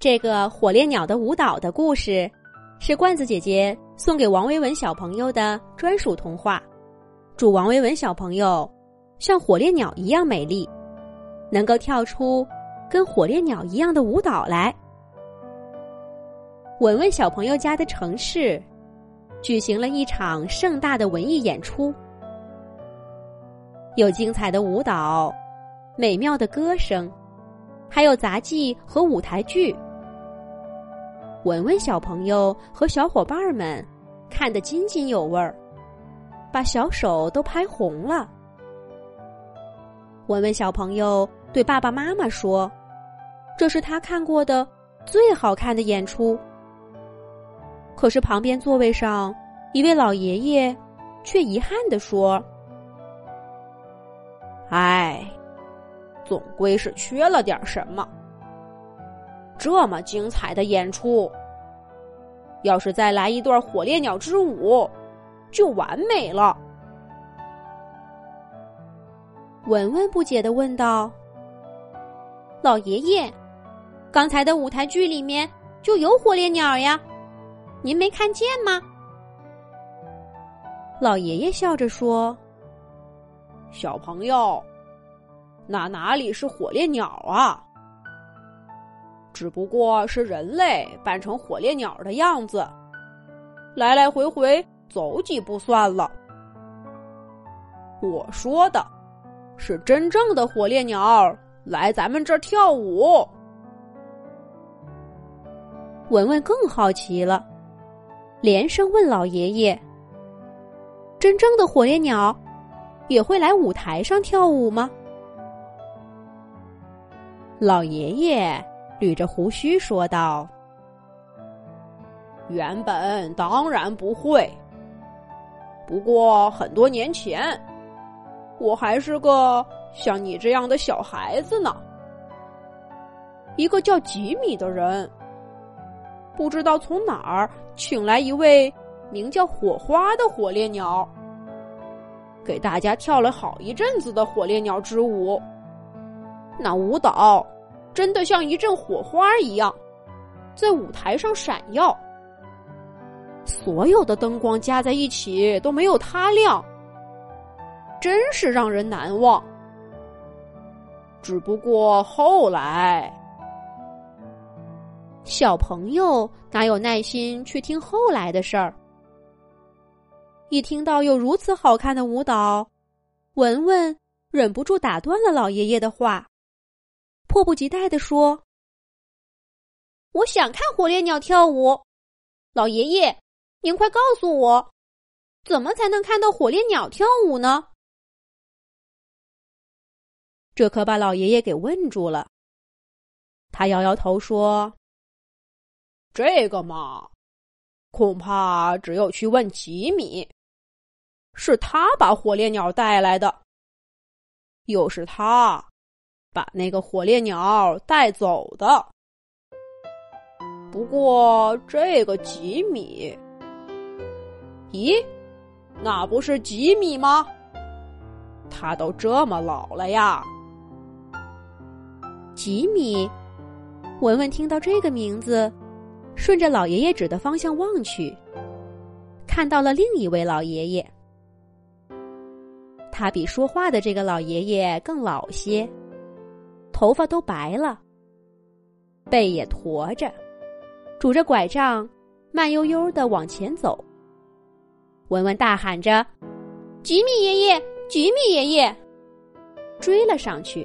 这个火烈鸟的舞蹈的故事，是罐子姐姐送给王维文小朋友的专属童话。祝王维文小朋友像火烈鸟一样美丽，能够跳出跟火烈鸟一样的舞蹈来。文文小朋友家的城市举行了一场盛大的文艺演出，有精彩的舞蹈，美妙的歌声，还有杂技和舞台剧。文文小朋友和小伙伴们看得津津有味儿，把小手都拍红了。文文小朋友对爸爸妈妈说：“这是他看过的最好看的演出。”可是旁边座位上一位老爷爷却遗憾地说：“哎，总归是缺了点什么。”这么精彩的演出，要是再来一段火烈鸟之舞，就完美了。文文不解的问道：“老爷爷，刚才的舞台剧里面就有火烈鸟呀，您没看见吗？”老爷爷笑着说：“小朋友，那哪里是火烈鸟啊？”只不过是人类扮成火烈鸟的样子，来来回回走几步算了。我说的是真正的火烈鸟来咱们这儿跳舞。文文更好奇了，连声问老爷爷：“真正的火烈鸟也会来舞台上跳舞吗？”老爷爷。捋着胡须说道：“原本当然不会，不过很多年前，我还是个像你这样的小孩子呢。一个叫吉米的人，不知道从哪儿请来一位名叫火花的火烈鸟，给大家跳了好一阵子的火烈鸟之舞。那舞蹈……”真的像一阵火花一样，在舞台上闪耀。所有的灯光加在一起都没有它亮，真是让人难忘。只不过后来，小朋友哪有耐心去听后来的事儿？一听到有如此好看的舞蹈，文文忍不住打断了老爷爷的话。迫不及待地说：“我想看火烈鸟跳舞，老爷爷，您快告诉我，怎么才能看到火烈鸟跳舞呢？”这可把老爷爷给问住了。他摇摇头说：“这个嘛，恐怕只有去问吉米，是他把火烈鸟带来的，又是他。”把那个火烈鸟带走的。不过这个吉米，咦，那不是吉米吗？他都这么老了呀。吉米，文文听到这个名字，顺着老爷爷指的方向望去，看到了另一位老爷爷。他比说话的这个老爷爷更老些。头发都白了，背也驼着，拄着拐杖，慢悠悠的往前走。文文大喊着：“吉米爷爷，吉米爷爷！”追了上去。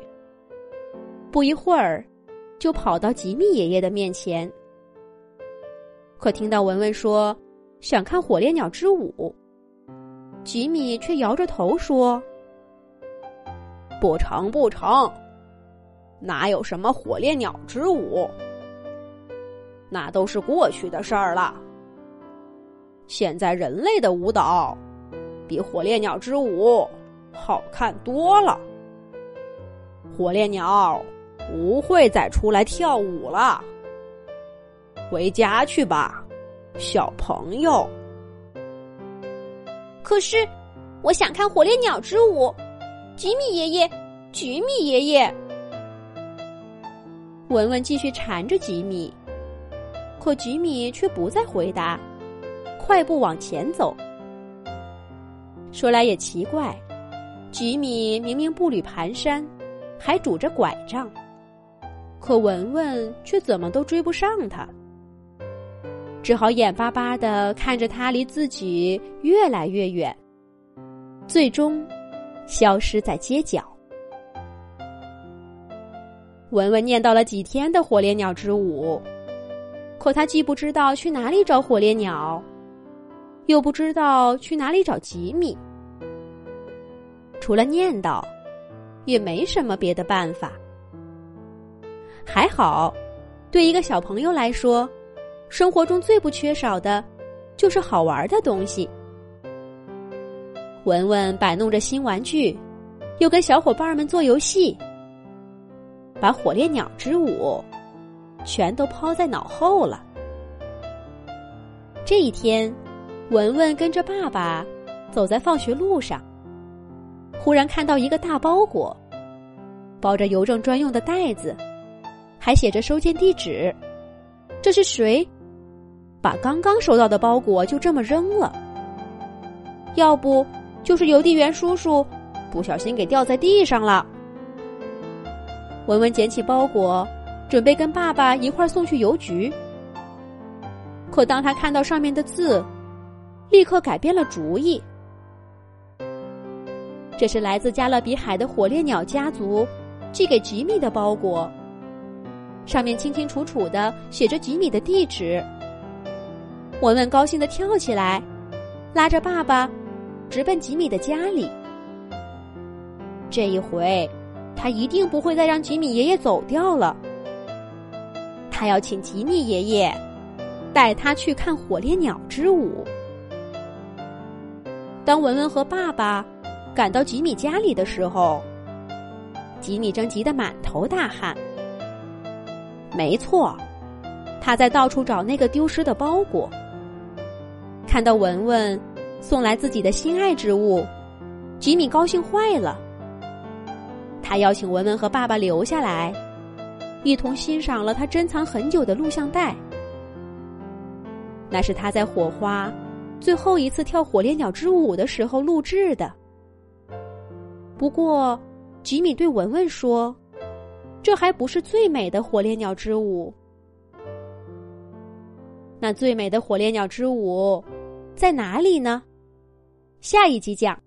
不一会儿，就跑到吉米爷爷的面前。可听到文文说想看火烈鸟之舞，吉米却摇着头说：“不成，不成。”哪有什么火烈鸟之舞？那都是过去的事儿了。现在人类的舞蹈比火烈鸟之舞好看多了。火烈鸟不会再出来跳舞了。回家去吧，小朋友。可是，我想看火烈鸟之舞。吉米爷爷，吉米爷爷。文文继续缠着吉米，可吉米却不再回答，快步往前走。说来也奇怪，吉米明明步履蹒跚，还拄着拐杖，可文文却怎么都追不上他，只好眼巴巴的看着他离自己越来越远，最终消失在街角。文文念叨了几天的火烈鸟之舞。可他既不知道去哪里找火烈鸟，又不知道去哪里找吉米，除了念叨，也没什么别的办法。还好，对一个小朋友来说，生活中最不缺少的，就是好玩的东西。文文摆弄着新玩具，又跟小伙伴们做游戏，把火烈鸟之舞。全都抛在脑后了。这一天，文文跟着爸爸走在放学路上，忽然看到一个大包裹，包着邮政专用的袋子，还写着收件地址。这是谁把刚刚收到的包裹就这么扔了？要不就是邮递员叔叔不小心给掉在地上了。文文捡起包裹。准备跟爸爸一块送去邮局，可当他看到上面的字，立刻改变了主意。这是来自加勒比海的火烈鸟家族寄给吉米的包裹，上面清清楚楚的写着吉米的地址。文文高兴的跳起来，拉着爸爸直奔吉米的家里。这一回，他一定不会再让吉米爷爷走掉了。他要请吉米爷爷带他去看火烈鸟之舞。当文文和爸爸赶到吉米家里的时候，吉米正急得满头大汗。没错，他在到处找那个丢失的包裹。看到文文送来自己的心爱之物，吉米高兴坏了。他邀请文文和爸爸留下来。一同欣赏了他珍藏很久的录像带，那是他在火花最后一次跳火烈鸟之舞的时候录制的。不过，吉米对文文说：“这还不是最美的火烈鸟之舞。那最美的火烈鸟之舞在哪里呢？”下一集讲。